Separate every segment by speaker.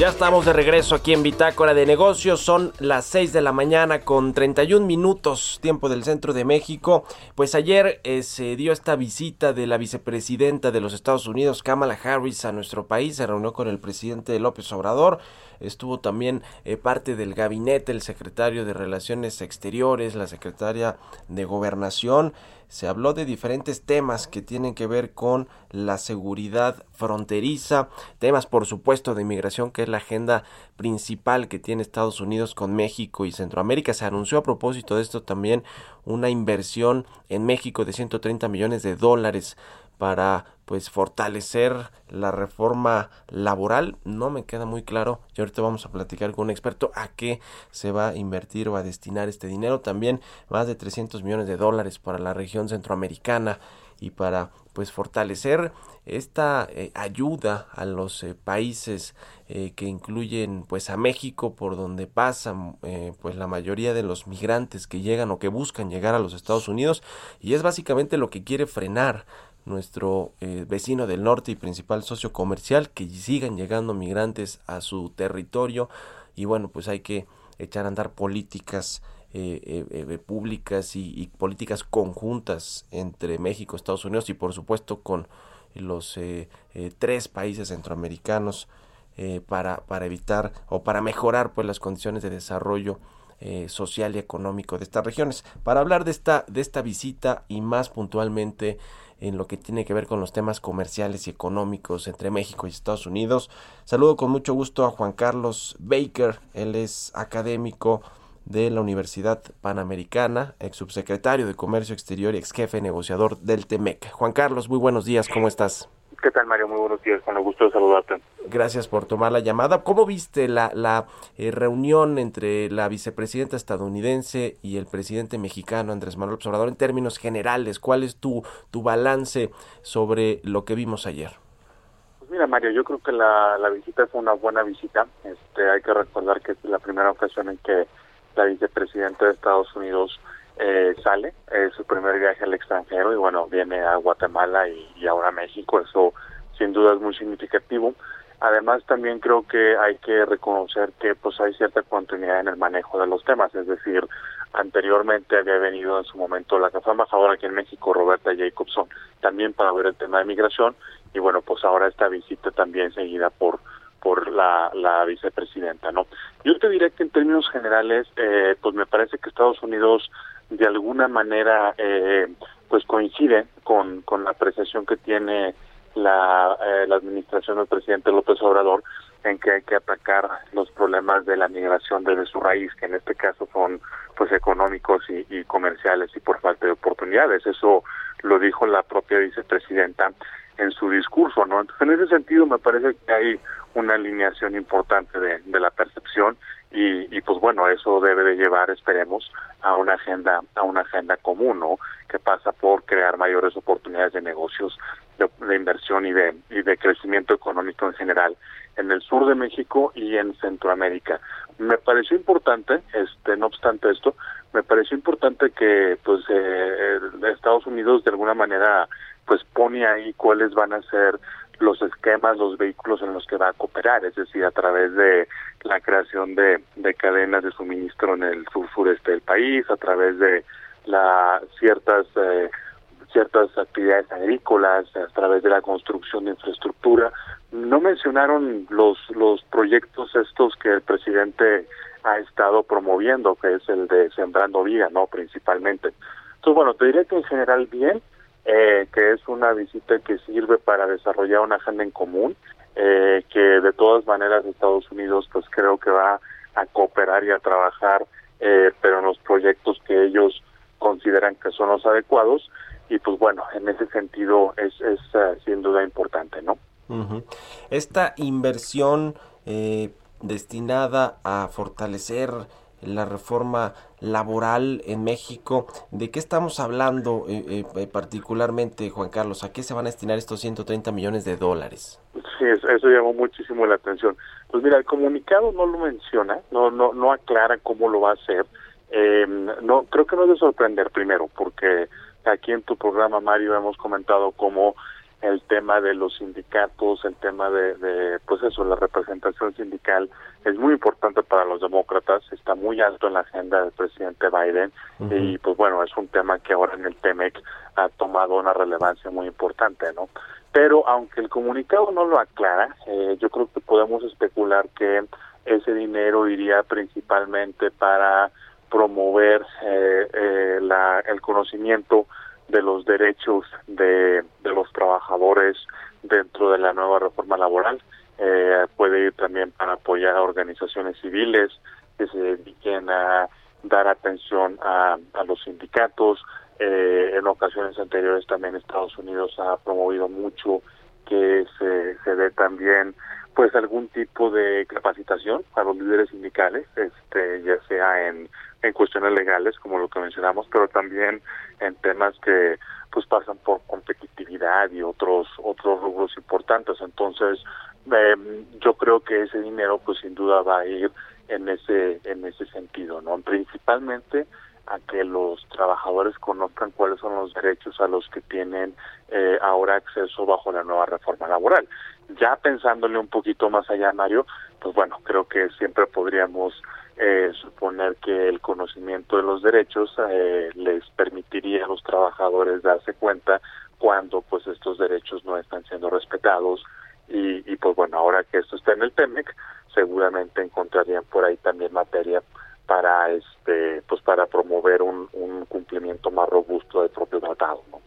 Speaker 1: Ya estamos de regreso aquí en Bitácora de Negocios. Son las 6 de la mañana con 31 minutos, tiempo del centro de México. Pues ayer eh, se dio esta visita de la vicepresidenta de los Estados Unidos, Kamala Harris, a nuestro país. Se reunió con el presidente López Obrador. Estuvo también eh, parte del gabinete, el secretario de Relaciones Exteriores, la secretaria de Gobernación se habló de diferentes temas que tienen que ver con la seguridad fronteriza, temas por supuesto de inmigración que es la agenda principal que tiene Estados Unidos con México y Centroamérica. Se anunció a propósito de esto también una inversión en México de 130 millones de dólares para pues fortalecer la reforma laboral. No me queda muy claro y ahorita vamos a platicar con un experto a qué se va a invertir o a destinar este dinero. También más de 300 millones de dólares para la región centroamericana y para pues fortalecer esta eh, ayuda a los eh, países eh, que incluyen pues a México por donde pasan pues la mayoría de los migrantes que llegan o que buscan llegar a los Estados Unidos y es básicamente lo que quiere frenar nuestro eh, vecino del norte y principal socio comercial, que sigan llegando migrantes a su territorio y bueno, pues hay que echar a andar políticas eh, eh, públicas y, políticas conjuntas entre México, Estados Unidos y por supuesto con los tres países centroamericanos para, para evitar o para mejorar pues las condiciones de desarrollo social y económico de estas regiones. Para hablar de esta, de esta visita y más puntualmente en lo que tiene que ver con los temas comerciales y económicos entre México y Estados Unidos. Saludo con mucho gusto a Juan Carlos Baker, él es académico de la Universidad Panamericana, ex subsecretario de Comercio Exterior y ex jefe negociador del TEMEC. Juan Carlos, muy buenos días, ¿cómo estás?
Speaker 2: ¿Qué tal, Mario? Muy buenos días, con el gusto de saludarte.
Speaker 1: Gracias por tomar la llamada. ¿Cómo viste la, la eh, reunión entre la vicepresidenta estadounidense y el presidente mexicano Andrés Manuel Obrador en términos generales? ¿Cuál es tu, tu balance sobre lo que vimos ayer?
Speaker 2: Pues mira, Mario, yo creo que la, la visita fue una buena visita. Este, hay que recordar que es la primera ocasión en que la vicepresidenta de Estados Unidos eh, sale, es su primer viaje al extranjero y bueno, viene a Guatemala y, ahora a México, eso sin duda es muy significativo. Además también creo que hay que reconocer que pues hay cierta continuidad en el manejo de los temas, es decir, anteriormente había venido en su momento la que fue embajadora aquí en México, Roberta Jacobson, también para ver el tema de migración y bueno, pues ahora esta visita también seguida por por la, la vicepresidenta, ¿no? Yo te diré que en términos generales, eh, pues me parece que Estados Unidos de alguna manera eh, pues coincide con, con la apreciación que tiene la, eh, la administración del presidente López Obrador en que hay que atacar los problemas de la migración desde su raíz, que en este caso son pues económicos y, y comerciales y por falta de oportunidades. Eso lo dijo la propia vicepresidenta en su discurso, ¿no? Entonces, en ese sentido me parece que hay una alineación importante de, de la percepción y, y, pues bueno eso debe de llevar esperemos a una agenda a una agenda común no que pasa por crear mayores oportunidades de negocios de, inversión y de y de crecimiento económico en general en el sur de México y en Centroamérica. Me pareció importante este no obstante esto me pareció importante que pues eh, Estados Unidos de alguna manera pues pone ahí cuáles van a ser los esquemas, los vehículos en los que va a cooperar, es decir, a través de la creación de, de cadenas de suministro en el sur sureste del país, a través de la ciertas eh, ciertas actividades agrícolas, a través de la construcción de infraestructura. No mencionaron los los proyectos estos que el presidente ha estado promoviendo, que es el de Sembrando Vida, no principalmente. Entonces, bueno, te diría que en general bien, eh, que es una visita que sirve para desarrollar una agenda en común, eh, que de todas maneras Estados Unidos pues creo que va a cooperar y a trabajar, eh, pero en los proyectos que ellos consideran que son los adecuados y pues bueno, en ese sentido es, es eh, sin duda importante, ¿no?
Speaker 1: Esta inversión eh, destinada a fortalecer la reforma laboral en México. ¿De qué estamos hablando eh, particularmente, Juan Carlos? ¿A qué se van a destinar estos 130 millones de dólares?
Speaker 2: Sí, eso, llamó muchísimo la atención. Pues mira, el comunicado no lo menciona, no no no aclara cómo lo va a hacer. no creo que no es de sorprender primero, porque Aquí en tu programa, Mario, hemos comentado cómo el tema de los sindicatos, el tema de, de, pues eso, la representación sindical es muy importante para los demócratas, está muy alto en la agenda del presidente Biden y pues bueno, es un tema que ahora en el TEMEC ha tomado una relevancia muy importante, ¿no? Pero aunque el comunicado no lo aclara, eh, yo creo que podemos especular que ese dinero iría principalmente para promover eh, eh, la, el conocimiento de los derechos de, de, los trabajadores dentro de la nueva reforma laboral. Eh, puede ir también para apoyar a organizaciones civiles que se dediquen a dar atención a, a los sindicatos. Eh, en ocasiones anteriores también Estados Unidos ha promovido mucho que se, se dé también pues algún tipo de capacitación a los líderes sindicales, este ya sea en en cuestiones legales, como lo que mencionamos, pero también en temas que pues pasan por competitividad y otros otros rubros importantes. Entonces, eh, yo creo que ese dinero, pues sin duda va a ir en ese en ese sentido, no, principalmente a que los trabajadores conozcan cuáles son los derechos a los que tienen eh, ahora acceso bajo la nueva reforma laboral. Ya pensándole un poquito más allá, Mario, pues bueno, creo que siempre podríamos eh, suponer que el conocimiento de los derechos eh, les permitiría a los trabajadores darse cuenta cuando pues estos derechos no están siendo respetados y, y pues bueno ahora que esto está en el TEMEC seguramente encontrarían por ahí también materia para este pues para promover un, cumplimiento más robusto del propio tratado ¿no?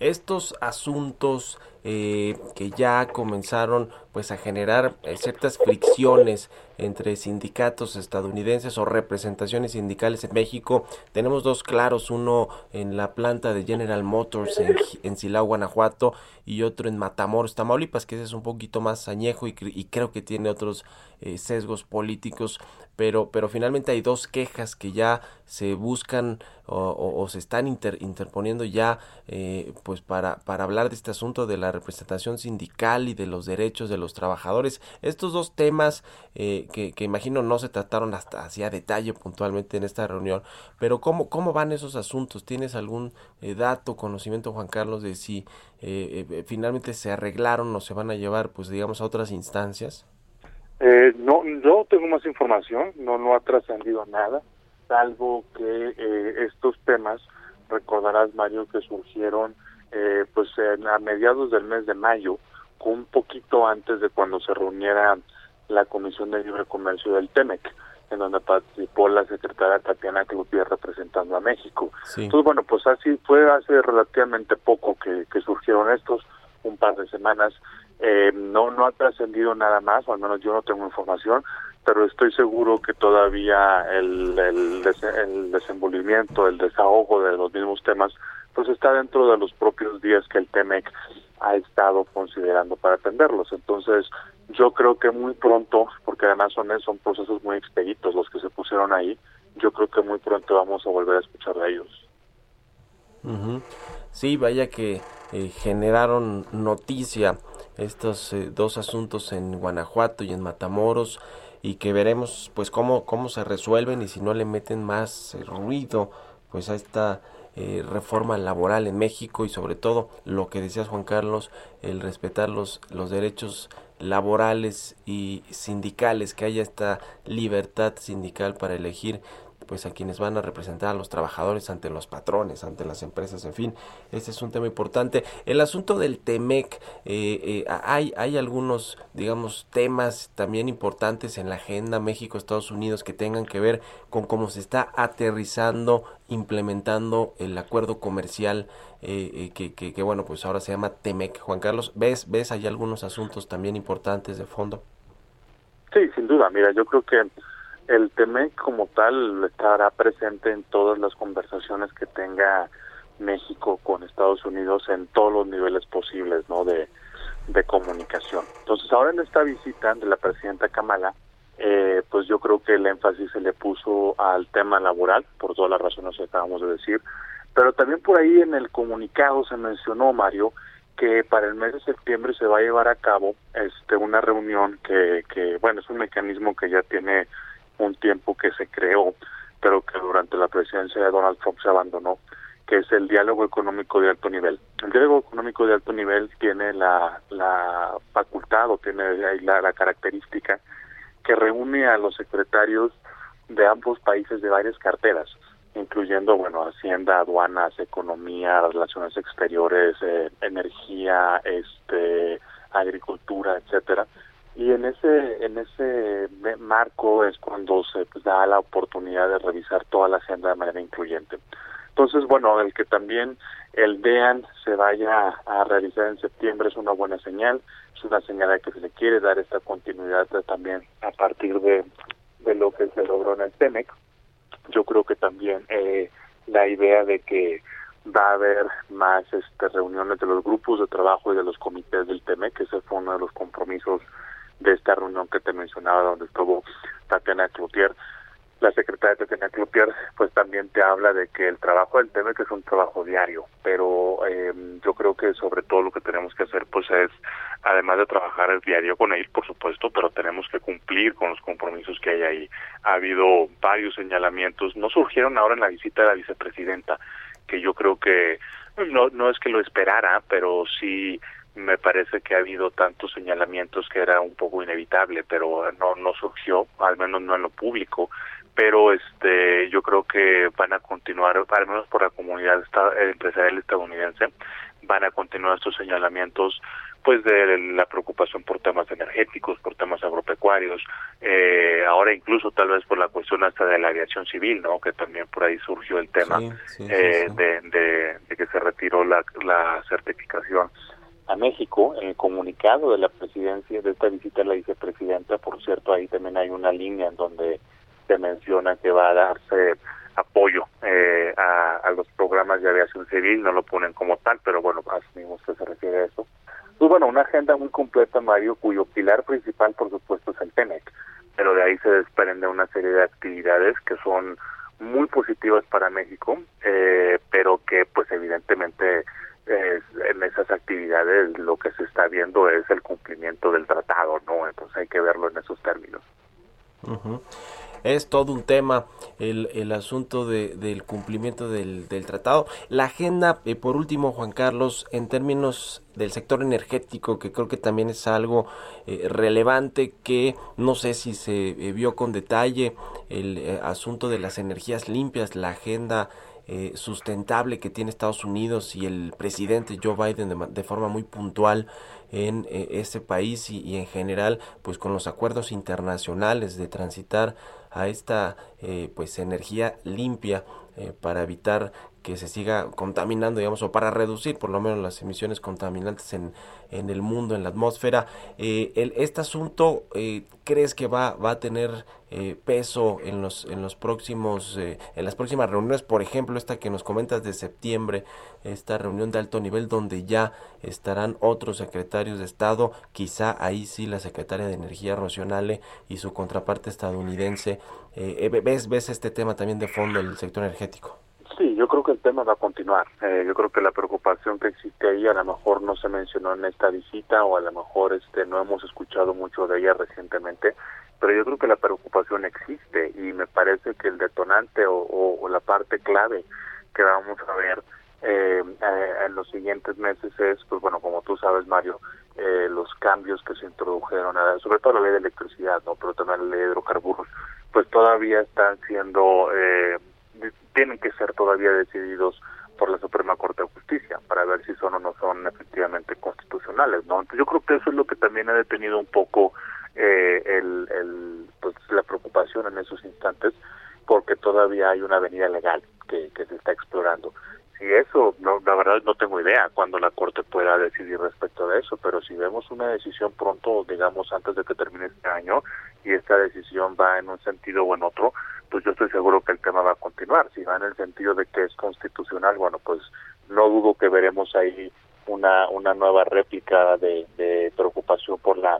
Speaker 1: Estos asuntos eh, que ya comenzaron pues a generar eh, ciertas fricciones entre sindicatos estadounidenses o representaciones sindicales en México. Tenemos dos claros, uno en la planta de General Motors en, en Silao, Guanajuato, y otro en Matamoros, Tamaulipas, que ese es un poquito más añejo y, creo que tiene otros eh, sesgos políticos, pero, pero finalmente hay dos quejas que ya se buscan o, se están interponiendo ya eh, pues para, para hablar de este asunto de representación sindical y de los derechos de los trabajadores. Estos dos temas eh, que, imagino no se trataron hasta hacia detalle puntualmente en esta reunión, pero ¿cómo, cómo van esos asuntos? ¿Tienes algún eh, dato, conocimiento, Juan Carlos, de si eh, finalmente se arreglaron o se van a llevar, pues digamos, a otras instancias?
Speaker 2: no, yo tengo más información, no, no ha trascendido nada, salvo que estos temas, recordarás Mario, que surgieron pues a mediados del mes de mayo, un poquito antes de cuando se reuniera la Comisión de Libre Comercio del TEMEC, en donde participó la secretaria Tatiana Cloutier representando a México. Entonces, bueno, pues así fue hace relativamente poco que, surgieron estos, un par de semanas. Eh, no, no ha trascendido nada más, o al menos yo no tengo información, pero estoy seguro que todavía el, el, el desenvolvimiento, el desahogo de los mismos temas, pues está dentro de los propios días que el TEMEC ha estado considerando para atenderlos. Entonces, yo creo que muy pronto, porque además son, son procesos muy expeditos los que se pusieron ahí, yo creo que muy pronto vamos a volver a escuchar de ellos.
Speaker 1: Sí, vaya que eh, generaron noticia estos eh, dos asuntos en Guanajuato y en Matamoros y que veremos pues cómo, cómo se resuelven y si no le meten más eh, ruido pues a esta eh, reforma laboral en México y sobre todo lo que decías Juan Carlos, el respetar los, los derechos laborales y sindicales, que haya esta libertad sindical para elegir pues a quienes van a representar a los trabajadores ante los patrones, ante las empresas, en fin, este es un tema importante. El asunto del TEMEC, eh, eh, hay, hay algunos, digamos, temas también importantes en la agenda México-Estados Unidos que tengan que ver con cómo se está aterrizando, implementando el acuerdo comercial eh, que, que, que, bueno, pues ahora se llama TEMEC. Juan Carlos, ¿ves, ¿ves hay algunos asuntos también importantes de fondo?
Speaker 2: Sí, sin duda. Mira, yo creo que el TEMEC como tal estará presente en todas las conversaciones que tenga México con Estados Unidos en todos los niveles posibles, ¿no? De, de comunicación. Entonces, ahora en esta visita de la presidenta Kamala, eh, pues yo creo que el énfasis se le puso al tema laboral, por todas las razones que acabamos de decir, pero también por ahí en el comunicado se mencionó, Mario, que para el mes de septiembre se va a llevar a cabo este una reunión que, que bueno, es un mecanismo que ya tiene un tiempo que se creó, pero que durante la presidencia de Donald Trump se abandonó, que es el diálogo económico de alto nivel. El diálogo económico de alto nivel tiene la, la facultad o tiene la, la característica que reúne a los secretarios de ambos países de varias carteras, incluyendo, bueno, Hacienda, aduanas, economía, relaciones exteriores, eh, energía, este, agricultura, etcétera. Y en ese en ese marco es cuando se da la oportunidad de revisar toda la agenda de manera incluyente. Entonces, bueno, el que también el DEAN se vaya a realizar en septiembre es una buena señal, es una señal de que se le quiere dar esta continuidad también a partir de, de lo que se logró en el TEMEC. Yo creo que también eh, la idea de que va a haber más este, reuniones de los grupos de trabajo y de los comités del TEMEC, ese fue uno de los compromisos de esta reunión que te mencionaba, donde estuvo Tatiana Cloutier, la secretaria Tatiana Cloutier, pues también te habla de que el trabajo del TEMEC es un trabajo diario, pero eh, yo creo que sobre todo lo que tenemos que hacer pues es, además de trabajar el diario con ellos, por supuesto, pero tenemos que cumplir con los compromisos que hay ahí. Ha habido varios señalamientos, no surgieron ahora en la visita de la vicepresidenta, que yo creo que no, no es que lo esperara, pero sí me parece que ha habido tantos señalamientos que era un poco inevitable, pero no no surgió, al menos no en lo público, pero este yo creo que van a continuar, al menos por la comunidad empresarial estadounidense, van a continuar estos señalamientos pues de la preocupación por temas energéticos, por temas agropecuarios, eh, ahora incluso tal vez por la cuestión hasta de la aviación civil, ¿no? Que también por ahí surgió el tema eh, De, de, de, que se retiró la, la certificación a México, en el comunicado de la presidencia de esta visita a la vicepresidenta, por cierto, ahí también hay una línea en donde se menciona que va a darse apoyo eh, a, los programas de aviación civil, no lo ponen como tal, pero bueno, asumimos que se refiere a eso. Pues bueno, una agenda muy completa, Mario, cuyo pilar principal, por supuesto, es el TENEC, pero de ahí se desprende una serie de actividades que son muy positivas para México, eh, pero que pues evidentemente en esas actividades lo que se está viendo es el cumplimiento del tratado, ¿no? Entonces hay que verlo en esos términos.
Speaker 1: Es todo un tema el, el asunto de, del cumplimiento del, del, tratado. La agenda, eh, por último, Juan Carlos, en términos del sector energético, que creo que también es algo eh, relevante que no sé si se eh, vio con detalle el eh, asunto de las energías limpias, la agenda eh, sustentable que tiene Estados Unidos y el presidente Joe Biden de, de forma muy puntual en eh, este país y, y, en general pues con los acuerdos internacionales de transitar a esta eh, pues energía limpia eh, para evitar que se siga contaminando, digamos, o para reducir por lo menos las emisiones contaminantes en, en el mundo, en la atmósfera. Eh, el, este asunto, eh, ¿crees que va, va a tener eh, peso en los, en los próximos, eh, en las próximas reuniones? Por ejemplo, esta que nos comentas de septiembre, esta reunión de alto nivel donde ya estarán otros secretarios de Estado, quizá ahí sí la secretaria de Energía Rocionale y su contraparte estadounidense. Eh, ¿ves, ¿Ves este tema también de fondo, el sector energético?
Speaker 2: Sí, yo creo que el tema va a continuar. Eh, yo creo que la preocupación que existe ahí a lo mejor no se mencionó en esta visita o a lo mejor este no hemos escuchado mucho de ella recientemente, pero yo creo que la preocupación existe y me parece que el detonante o, la parte clave que vamos a ver eh, eh, en los siguientes meses es, pues bueno, como tú sabes, Mario, eh, los cambios que se introdujeron, sobre todo la ley de electricidad, no, pero también la ley de hidrocarburos, pues todavía están siendo eh, tienen que ser todavía decididos por la Suprema Corte de Justicia para ver si son o no son efectivamente constitucionales, ¿no? Entonces yo creo que eso es lo que también ha detenido un poco eh, el, pues, la preocupación en esos instantes porque todavía hay una avenida legal que, que se está explorando. si eso, no, la verdad no tengo idea cuando la Corte pueda decidir respecto de eso, pero si vemos una decisión pronto, digamos antes de que termine este año, y esta decisión va en un sentido o en otro, pues yo estoy seguro que el tema va a continuar. Si va en el sentido de que es constitucional, bueno, pues no dudo que veremos ahí una, una nueva réplica de, preocupación por la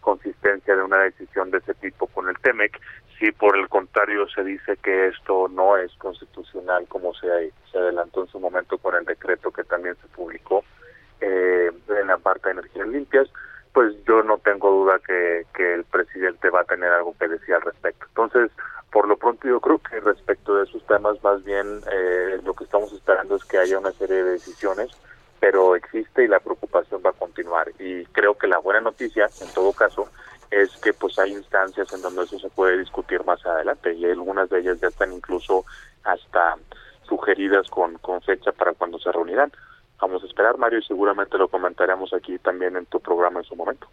Speaker 2: consistencia de una decisión de ese tipo con el TEMEC si por el contrario se dice que esto no es constitucional como se, se adelantó en su momento con el decreto que también se publicó eh, en la parte de energías limpias, pues yo no tengo duda que el presidente va a tener algo que decir al respecto. Entonces, por lo pronto yo creo que respecto de esos temas más bien eh, lo que estamos esperando es que haya una serie de decisiones, pero existe y la preocupación va a continuar. Y creo que la buena noticia, en todo caso, es que pues hay instancias en donde eso se puede discutir más adelante y algunas de ellas ya están incluso hasta sugeridas con, con fecha para cuando se reunirán. Vamos a esperar, Mario, y seguramente lo comentaremos aquí también en tu programa en su momento.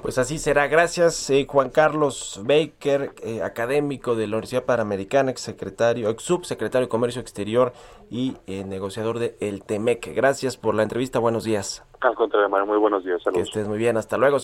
Speaker 1: Pues así será. Gracias, eh, Juan Carlos Baker, eh, académico de la Universidad Panamericana, ex secretario, ex subsecretario de Comercio Exterior y eh, negociador de El Temec. Gracias por la entrevista. Buenos días.
Speaker 2: Al contrario, Mario, muy buenos días.
Speaker 1: Saludos. Que estés muy bien. Hasta luego.